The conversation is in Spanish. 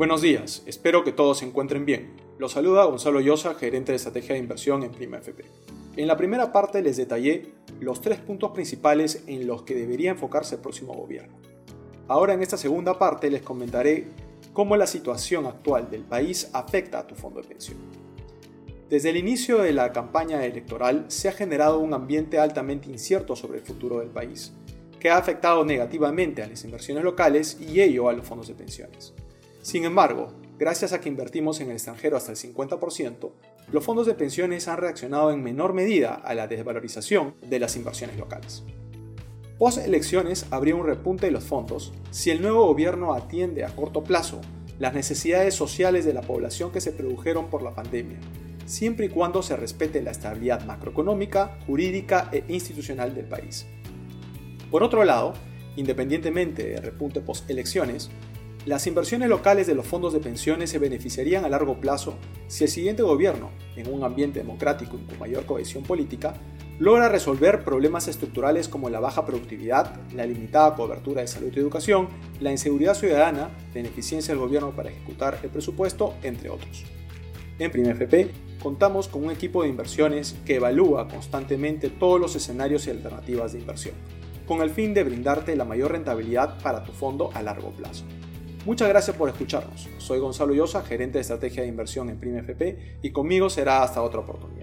Buenos días, espero que todos se encuentren bien. Los saluda Gonzalo Llosa, gerente de estrategia de inversión en Prima FP. En la primera parte les detallé los tres puntos principales en los que debería enfocarse el próximo gobierno. Ahora en esta segunda parte les comentaré cómo la situación actual del país afecta a tu fondo de pensión. Desde el inicio de la campaña electoral se ha generado un ambiente altamente incierto sobre el futuro del país, que ha afectado negativamente a las inversiones locales y ello a los fondos de pensiones. Sin embargo, gracias a que invertimos en el extranjero hasta el 50%, los fondos de pensiones han reaccionado en menor medida a la desvalorización de las inversiones locales. Post elecciones habría un repunte de los fondos si el nuevo gobierno atiende a corto plazo las necesidades sociales de la población que se produjeron por la pandemia, siempre y cuando se respete la estabilidad macroeconómica, jurídica e institucional del país. Por otro lado, independientemente de repunte post elecciones, las inversiones locales de los fondos de pensiones se beneficiarían a largo plazo si el siguiente gobierno, en un ambiente democrático y con mayor cohesión política, logra resolver problemas estructurales como la baja productividad, la limitada cobertura de salud y educación, la inseguridad ciudadana, la ineficiencia del gobierno para ejecutar el presupuesto, entre otros. En FP contamos con un equipo de inversiones que evalúa constantemente todos los escenarios y alternativas de inversión, con el fin de brindarte la mayor rentabilidad para tu fondo a largo plazo. Muchas gracias por escucharnos. Soy Gonzalo Llosa, gerente de estrategia de inversión en FP, y conmigo será hasta otra oportunidad.